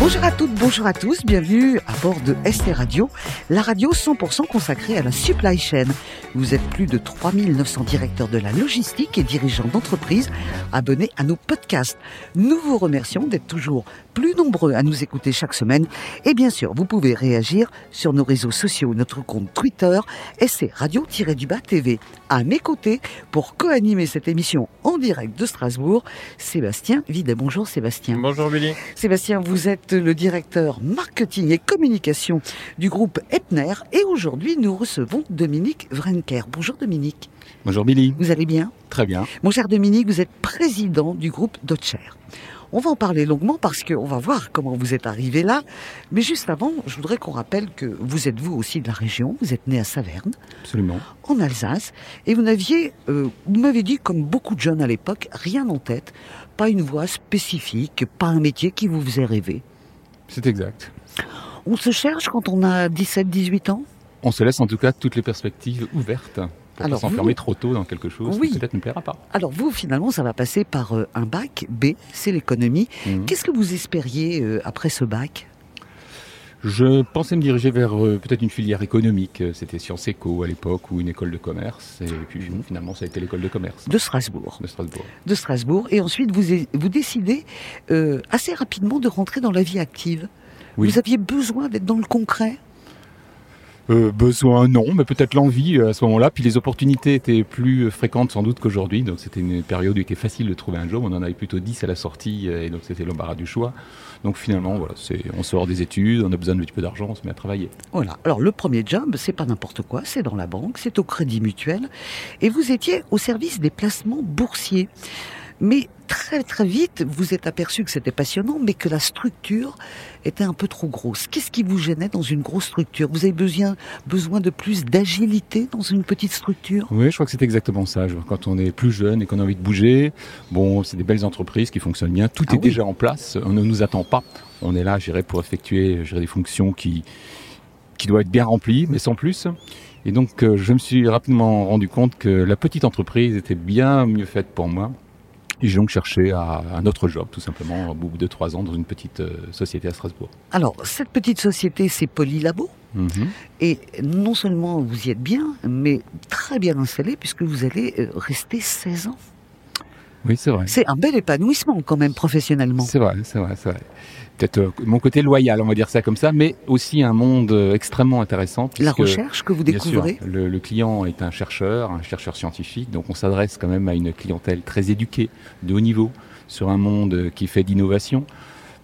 Bonjour à toutes, bonjour à tous, bienvenue à bord de ST Radio, la radio 100% consacrée à la supply chain. Vous êtes plus de 3900 directeurs de la logistique et dirigeants d'entreprise abonnés à nos podcasts. Nous vous remercions d'être toujours plus nombreux à nous écouter chaque semaine. Et bien sûr, vous pouvez réagir sur nos réseaux sociaux, notre compte Twitter, SC Radio-du-Bas TV. À mes côtés, pour co-animer cette émission en direct de Strasbourg, Sébastien Videt. Bonjour Sébastien. Bonjour Billy. Sébastien, vous êtes le directeur marketing et communication du groupe Epner et aujourd'hui nous recevons Dominique Vrenker. Bonjour Dominique. Bonjour Billy. Vous allez bien? Très bien. Mon cher Dominique, vous êtes président du groupe Dotcher. On va en parler longuement parce qu'on va voir comment vous êtes arrivé là. Mais juste avant, je voudrais qu'on rappelle que vous êtes vous aussi de la région. Vous êtes né à Saverne. Absolument. En Alsace. Et vous n'aviez, euh, vous m'avez dit, comme beaucoup de jeunes à l'époque, rien en tête. Pas une voie spécifique, pas un métier qui vous faisait rêver. C'est exact. On se cherche quand on a 17, 18 ans On se laisse en tout cas toutes les perspectives ouvertes pour Alors, pas s'enfermer vous- trop tôt dans quelque chose Oui. qui peut-être ne plaira pas. Alors vous, finalement, ça va passer par euh, un bac B, c'est l'économie. Mhm. Qu'est-ce que vous espériez euh, après ce bac? Je pensais me diriger vers euh, peut-être une filière économique. Euh, C'était Sciences Éco à l'époque ou une école de commerce. Et puis finalement, ça a été l'école de commerce de Strasbourg de Strasbourg. De Strasbourg. Et ensuite, vous, vous décidez euh, assez rapidement de rentrer dans la vie active. Oui. Vous aviez besoin d'être dans le concret Euh, besoin, non, mais peut-être l'envie euh, à ce moment-là. Puis les opportunités étaient plus euh, fréquentes sans doute qu'aujourd'hui. Donc c'était une période où il était facile de trouver un job. On en avait plutôt 10 à la sortie euh, et donc c'était l'embarras du choix. Donc finalement, voilà, on sort des études, on a besoin d'un petit peu d'argent, on se met à travailler. Voilà. Alors le premier job, c'est pas n'importe quoi, c'est dans la banque, c'est au Crédit Mutuel, et vous étiez au service des placements boursiers. Mais très très vite, vous êtes aperçu que c'était passionnant, mais que la structure était un peu trop grosse. Qu'est-ce qui vous gênait dans une grosse structure? Vous avez besoin besoin de plus d'agilité dans une petite structure? Oui, je crois que c'est exactement ça. Quand on est plus jeune et qu'on a envie de bouger, bon, c'est des belles entreprises qui fonctionnent bien. Tout Ah est oui. déjà en place. On ne nous attend pas. On est là, je dirais, pour effectuer des fonctions qui, qui doivent être bien remplies, mais sans plus. Et donc, euh, je me suis rapidement rendu compte que la petite entreprise était bien mieux faite pour moi. Et j'ai donc cherché à un autre job, tout simplement, au bout de trois ans, dans une petite euh, société à Strasbourg. Alors, cette petite société, c'est Polylabo. Mhm. Et non seulement vous y êtes bien, mais très bien installé, puisque vous allez euh, rester 16 ans. Oui, c'est vrai. C'est un bel épanouissement quand même professionnellement. C'est vrai, c'est vrai, c'est vrai. Peut-être euh, mon côté loyal, on va dire ça comme ça, mais aussi un monde euh, extrêmement intéressant. La puisque, recherche que vous bien sûr, découvrez. le, le client est un chercheur, un chercheur scientifique, donc on s'adresse quand même à une clientèle très éduquée, de haut niveau, sur un monde euh, qui fait d'innovation,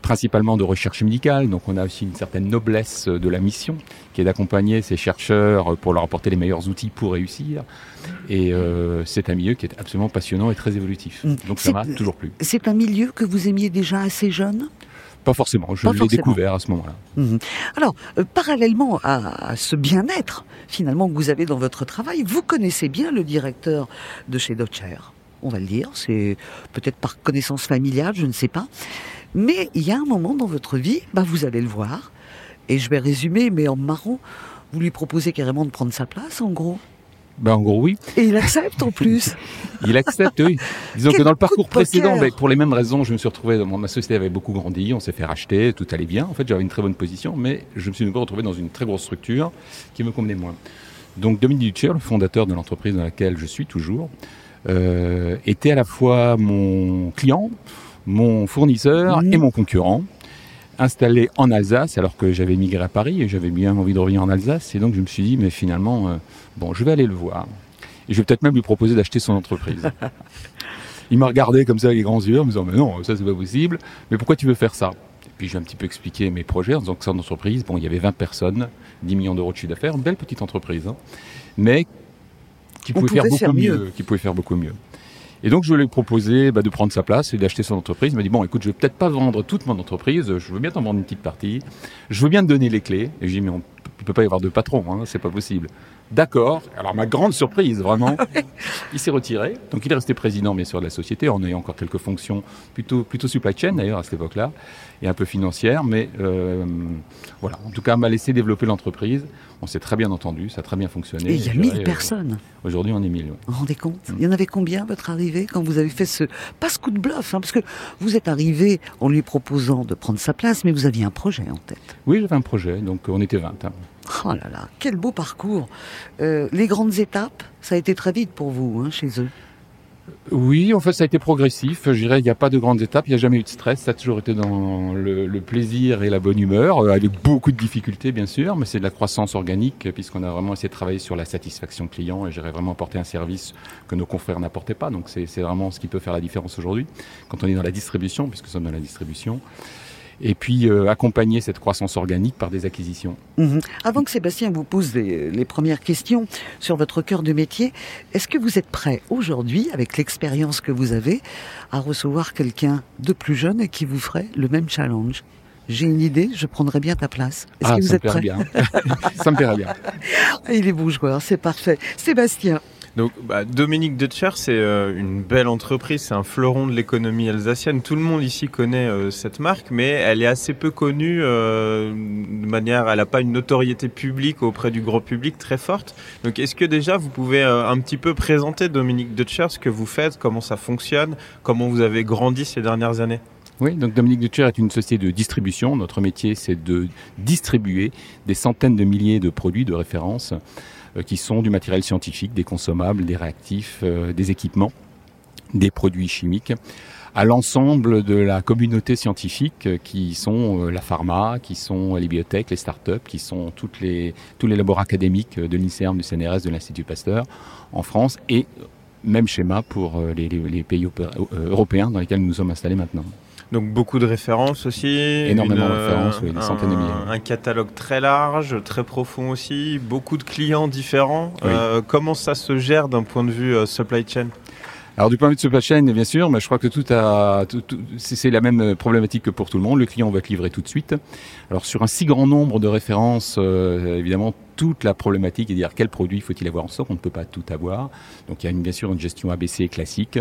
principalement de recherche médicale. Donc on a aussi une certaine noblesse de la mission, qui est d'accompagner ces chercheurs pour leur apporter les meilleurs outils pour réussir. Et euh, c'est un milieu qui est absolument passionnant et très évolutif. Mm. Donc ça m'a toujours plu. C'est un milieu que vous aimiez déjà assez jeune? Pas forcément, je l'ai découvert à ce moment-là. Mhm. Alors, euh, parallèlement à, à ce bien-être finalement que vous avez dans votre travail, vous connaissez bien le directeur de chez Dotcher. On va le dire, c'est peut-être par connaissance familiale, je ne sais pas. Mais il y a un moment dans votre vie, bah, vous allez le voir, et je vais résumer, mais en marrant, vous lui proposez carrément de prendre sa place, en gros. Ben, en gros, oui. Et il accepte en plus. Il accepte, oui. Disons Quel que dans le parcours précédent, ben, pour les mêmes raisons, je me suis retrouvé, dans ma société avait beaucoup grandi, on s'est fait racheter, tout allait bien. En fait, j'avais une très bonne position, mais je me suis nouveau retrouvé dans une très grosse structure qui me convenait moins. Donc, Dominique Ducher, le fondateur de l'entreprise dans laquelle je suis toujours, euh, était à la fois mon client, mon fournisseur Mhm. et mon concurrent installé en Alsace alors que j'avais migré à Paris et j'avais bien envie de revenir en Alsace et donc je me suis dit mais finalement euh, bon je vais aller le voir et je vais peut-être même lui proposer d'acheter son entreprise. Il m'a regardé comme ça avec les grands yeux en me disant mais non ça c'est pas possible mais pourquoi tu veux faire ça? Et puis j'ai un petit peu expliqué mes projets en disant que c'est une entreprise bon il y avait 20 personnes 10 millions d'euros de chiffre d'affaires une belle petite entreprise hein, mais qui pouvait faire beaucoup faire mieux. mieux qui pouvait faire beaucoup mieux et donc je lui ai proposé bah, de prendre sa place et d'acheter son entreprise. Il m'a dit bon écoute je vais peut-être pas vendre toute mon entreprise, je veux bien t'en vendre une petite partie, je veux bien te donner les clés. Et j'ai dit mais on ne peut pas y avoir deux patrons, hein, c'est pas possible. D'accord. Alors ma grande surprise, vraiment, il s'est retiré. Donc il est resté président, bien sûr, de la société, en ayant encore quelques fonctions plutôt, plutôt supply chain d'ailleurs à cette époque-là, et un peu financière. Mais euh, voilà, en tout cas, m'a laissé développer l'entreprise. On s'est très bien entendu, ça a très bien fonctionné. Et il y a 1000 personnes. Aujourd'hui, on est 1000. Vous vous rendez compte? Il y en avait combien à votre arrivée quand vous avez fait ce pas ce coup de bluff, hein, parce que vous êtes arrivé en lui proposant de prendre sa place, mais vous aviez un projet en tête. Oui, j'avais un projet, donc on était 20. hein. Oh là là, quel beau parcours Euh, Les grandes étapes, ça a été très vite pour vous, hein, chez eux. Oui, en fait, ça a été progressif. Je dirais, il n'y a pas de grandes étapes, il n'y a jamais eu de stress. Ça a toujours été dans le, plaisir et la bonne humeur, euh, avec beaucoup de difficultés, bien sûr, mais c'est de la croissance organique, puisqu'on a vraiment essayé de travailler sur la satisfaction client et j'aurais vraiment apporté un service que nos confrères n'apportaient pas. Donc, c'est vraiment ce qui peut faire la différence aujourd'hui, quand on est dans la distribution, puisque nous sommes dans la distribution. Et puis, euh, accompagner cette croissance organique par des acquisitions. Mhm. Avant que Sébastien vous pose les, les premières questions sur votre cœur de métier, est-ce que vous êtes prêt aujourd'hui, avec l'expérience que vous avez, à recevoir quelqu'un de plus jeune et qui vous ferait le même challenge? J'ai une idée, je prendrais bien ta place. Est-ce ah, que vous ça êtes me prêt? bien. ça me plairait bien. Il est beau joueur, c'est parfait. Sébastien, Donc, bah, Dominique Deutscher, c'est euh, une belle entreprise, c'est un fleuron de l'économie alsacienne. Tout le monde ici connaît euh, cette marque, mais elle est assez peu connue euh, de manière, elle n'a pas une notoriété publique auprès du grand public très forte. Donc, est-ce que déjà vous pouvez un petit peu présenter Dominique Deutscher, ce que vous faites, comment ça fonctionne, comment vous avez grandi ces dernières années? Oui, donc Dominique Ducher est une société de distribution. Notre métier, c'est de distribuer des centaines de milliers de produits de référence qui sont du matériel scientifique, des consommables, des réactifs, euh, des équipements, des produits chimiques à l'ensemble de la communauté scientifique euh, qui sont euh, la pharma, qui sont les biotech, les startups, qui sont toutes les, tous les laboratoires académiques de l'INSERM, du CNRS, de l'Institut Pasteur en France et même schéma pour euh, les, les- pays opé- euh, européens dans lesquels nous nous sommes installés maintenant. Donc beaucoup de références aussi. Énormément de références, oui, des un- centaines de milliers. Un catalogue très large, très profond aussi, beaucoup de clients différents. Oui. Euh, comment ça se gère d'un point de vue euh, supply chain? Alors du point de vue de supply chain, bien sûr, mais je crois que tout a, tout- tout- c'est la même problématique que pour tout le monde. Le client va être livré tout de suite. Alors sur un si grand nombre de références, euh, évidemment, toute la problématique de dire quel produit faut-il avoir en stock. On ne peut pas tout avoir. Donc il y a une, bien sûr une gestion ABC classique.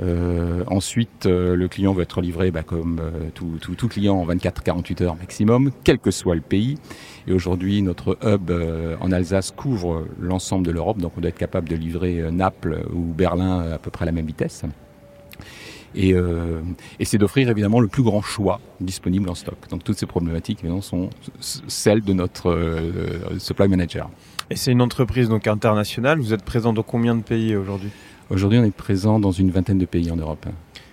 Euh, ensuite, euh, le client va être livré bah, comme euh, tout, tout, tout client en 24-48 heures maximum, quel que soit le pays. Et aujourd'hui, notre hub euh, en Alsace couvre l'ensemble de l'Europe, donc on doit être capable de livrer euh, Naples ou Berlin à peu près à la même vitesse. Et, euh, et c'est d'offrir évidemment le plus grand choix disponible en stock. Donc toutes ces problématiques évidemment, sont celles de notre euh, supply manager. Et c'est une entreprise donc internationale. Vous êtes présent dans combien de pays aujourd'hui? Aujourd'hui, on est présent dans une vingtaine de pays en Europe.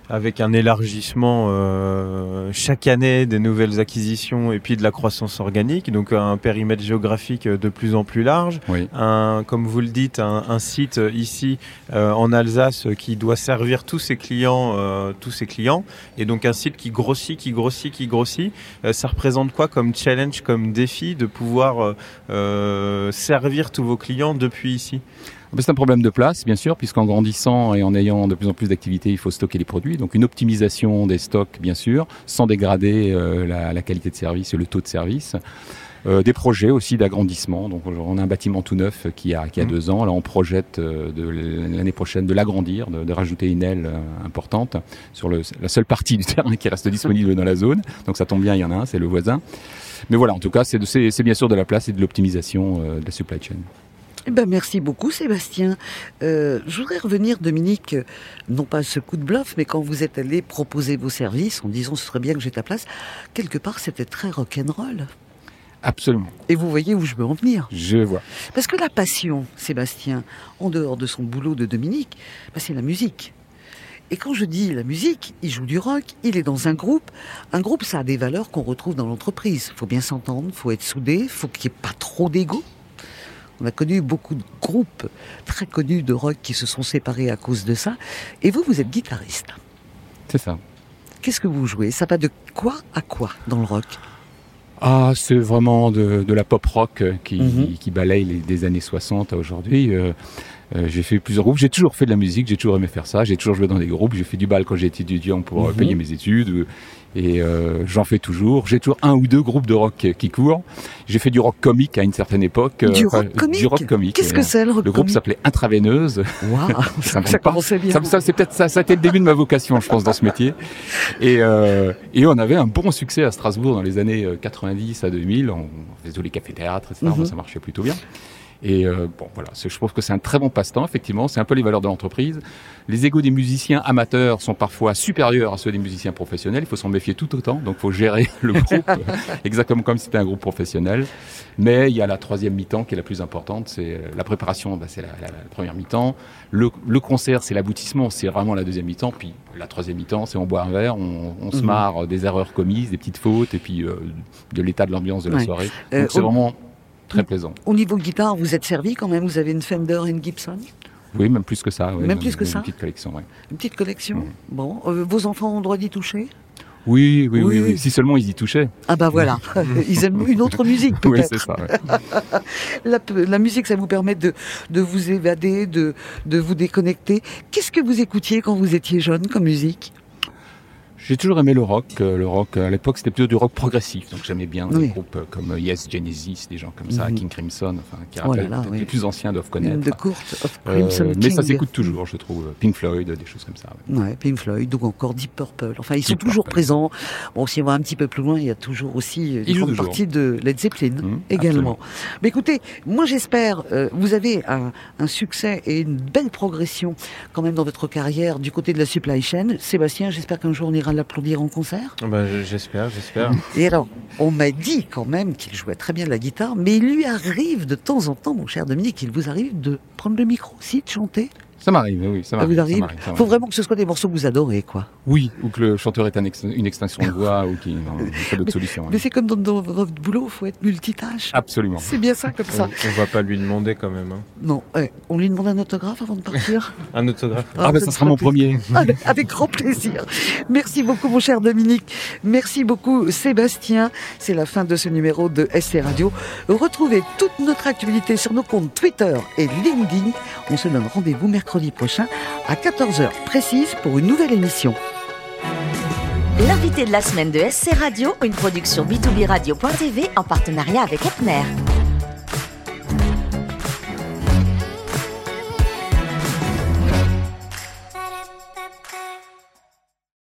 Avec un élargissement euh, chaque année des nouvelles acquisitions et puis de la croissance organique, donc un périmètre géographique de plus en plus large. Oui. Un, comme vous le dites, un, un site ici euh, en Alsace qui doit servir tous ses clients, euh, tous ses clients, et donc un site qui grossit, qui grossit, qui grossit. Euh, ça représente quoi comme challenge, comme défi de pouvoir euh, euh, servir tous vos clients depuis ici? C'est un problème de place, bien sûr, puisqu'en grandissant et en ayant de plus en plus d'activités, il faut stocker les produits. Donc une optimisation des stocks, bien sûr, sans dégrader euh, la, la qualité de service et le taux de service. Euh, des projets aussi d'agrandissement. Donc on a un bâtiment tout neuf qui a, qui a Mhm. deux ans. Là, on projette euh, de l'année prochaine de l'agrandir, de, de rajouter une aile importante sur le, la seule partie du terrain qui reste disponible dans la zone. Donc ça tombe bien, il y en a un, c'est le voisin. Mais voilà, en tout cas, c'est bien sûr de la place et de l'optimisation euh, de la supply chain. Eh ben, merci beaucoup, Sébastien. Euh, je voudrais revenir, Dominique, non pas à ce coup de bluff, mais quand vous êtes allé proposer vos services en disant ce serait bien que j'ai ta place, quelque part c'était très rock'n'roll. Absolument. Et vous voyez où je veux en venir. Je vois. Parce que la passion, Sébastien, en dehors de son boulot de Dominique, bah, c'est la musique. Et quand je dis la musique, il joue du rock, il est dans un groupe. Un groupe, ça a des valeurs qu'on retrouve dans l'entreprise. Il faut bien s'entendre, il faut être soudé, il faut qu'il n'y ait pas trop d'ego. On a connu beaucoup de groupes très connus de rock qui se sont séparés à cause de ça. Et vous, vous êtes guitariste. C'est ça. Qu'est-ce que vous jouez? Ça va de quoi à quoi dans le rock? Ah, c'est vraiment de, de la pop rock qui, Mhm. qui balaye les, des années 60 à aujourd'hui. Euh, euh, j'ai fait plusieurs groupes, j'ai toujours fait de la musique, j'ai toujours aimé faire ça, j'ai toujours joué dans des groupes, j'ai fait du bal quand j'étais étudiant pour euh, Mhm. payer mes études. Euh, Et euh, j'en fais toujours. J'ai toujours un ou deux groupes de rock qui courent. J'ai fait du rock comique à une certaine époque. Du rock comique? Du rock comique. Qu'est-ce que c'est le rock Le groupe s'appelait Intraveineuse. Waouh, ça, me commençait bien. Ça, ça c'est peut-être ça, ça a été le début de ma vocation, je pense, dans ce métier. Et, euh, et on avait un bon succès à Strasbourg dans les années 90 à 2000. On faisait tous les cafés-théâtres, etc. Mhm. Ça marchait plutôt bien. Et euh, bon, voilà, je pense que c'est un très bon passe-temps, effectivement. C'est un peu les valeurs de l'entreprise. Les égos des musiciens amateurs sont parfois supérieurs à ceux des musiciens professionnels. Il faut s'en méfier tout autant. Donc, il faut gérer le groupe exactement comme si c'était un groupe professionnel. Mais il y a la troisième mi-temps qui est la plus importante. C'est la préparation, bah, c'est la, la, la, première mi-temps. Le, le, concert, c'est l'aboutissement. C'est vraiment la deuxième mi-temps. Puis la troisième mi-temps, c'est on boit un verre, on, on se Mhm. marre des erreurs commises, des petites fautes, et puis euh, de l'état de l'ambiance de la Ouais. soirée. Euh, Donc, c'est vraiment très plaisant. Au niveau guitare, vous êtes servi quand même Vous avez une Fender et une Gibson? Oui, même plus que ça. Même plus que une ça? petite collection, ouais. Une petite collection? Mhm. Bon, euh, vos enfants ont le droit d'y toucher? Oui, oui, oui, Oui. oui. Si seulement ils y touchaient. Ah bah voilà, ils aiment une autre musique Oui, peut-être. c'est ça. ouais. la, la musique, ça vous permet de, de vous évader, de, de vous déconnecter. Qu'est-ce que vous écoutiez quand vous étiez jeune comme musique? J'ai toujours aimé le rock. euh, Le rock, euh, à l'époque, c'était plutôt du rock progressif. Donc j'aimais bien Oui. des groupes euh, comme Yes, Genesis, des gens comme ça, Mhm. King Crimson, enfin, qui Oh là rappellent là, oui. les plus anciens doivent connaître. De Court of Euh, Crimson mais ça s'écoute toujours, je trouve. Pink Floyd, des choses comme ça. ouais. Ouais, Pink Floyd, ou encore Deep Purple. Enfin, ils sont Deep toujours Purple. présents. Bon, si on va un petit peu plus loin, il y a toujours aussi une grande partie de Led Zeppelin Mhm, également. Mais écoutez, moi j'espère, euh, vous avez un, un succès et une belle progression quand même dans votre carrière du côté de la supply chain. Sébastien, j'espère qu'un jour on ira l'applaudir en concert? Bah, je- j'espère, j'espère. Et alors, on m'a dit quand même qu'il jouait très bien de la guitare, mais il lui arrive de temps en temps, mon cher Dominique, il vous arrive de prendre le micro aussi, de chanter. Ça m'arrive, oui, ça m'arrive. ça Faut vraiment que ce soit des morceaux que vous adorez, quoi. Oui, ou que le chanteur un ex- une extinction de voix, ou qu'il n'y a pas d'autre solution. Mais c'est comme dans, dans votre boulot, faut être multitâche. Absolument. C'est bien ça comme On, ça. on va pas lui demander quand même. hein. Non, eh, on lui demande un autographe avant de partir? Un autographe. Ah, ben ça sera mon premier. Avec, avec grand plaisir. Merci beaucoup, mon cher Dominique. Merci beaucoup, Sébastien. C'est la fin de ce numéro de SC Radio. Retrouvez toute notre actualité sur nos comptes Twitter et LinkedIn. On se donne rendez-vous mercredi prochain à 14h précise pour une nouvelle émission. L'invité de la semaine de SC Radio, une production b2b radio.tv en partenariat avec Epner.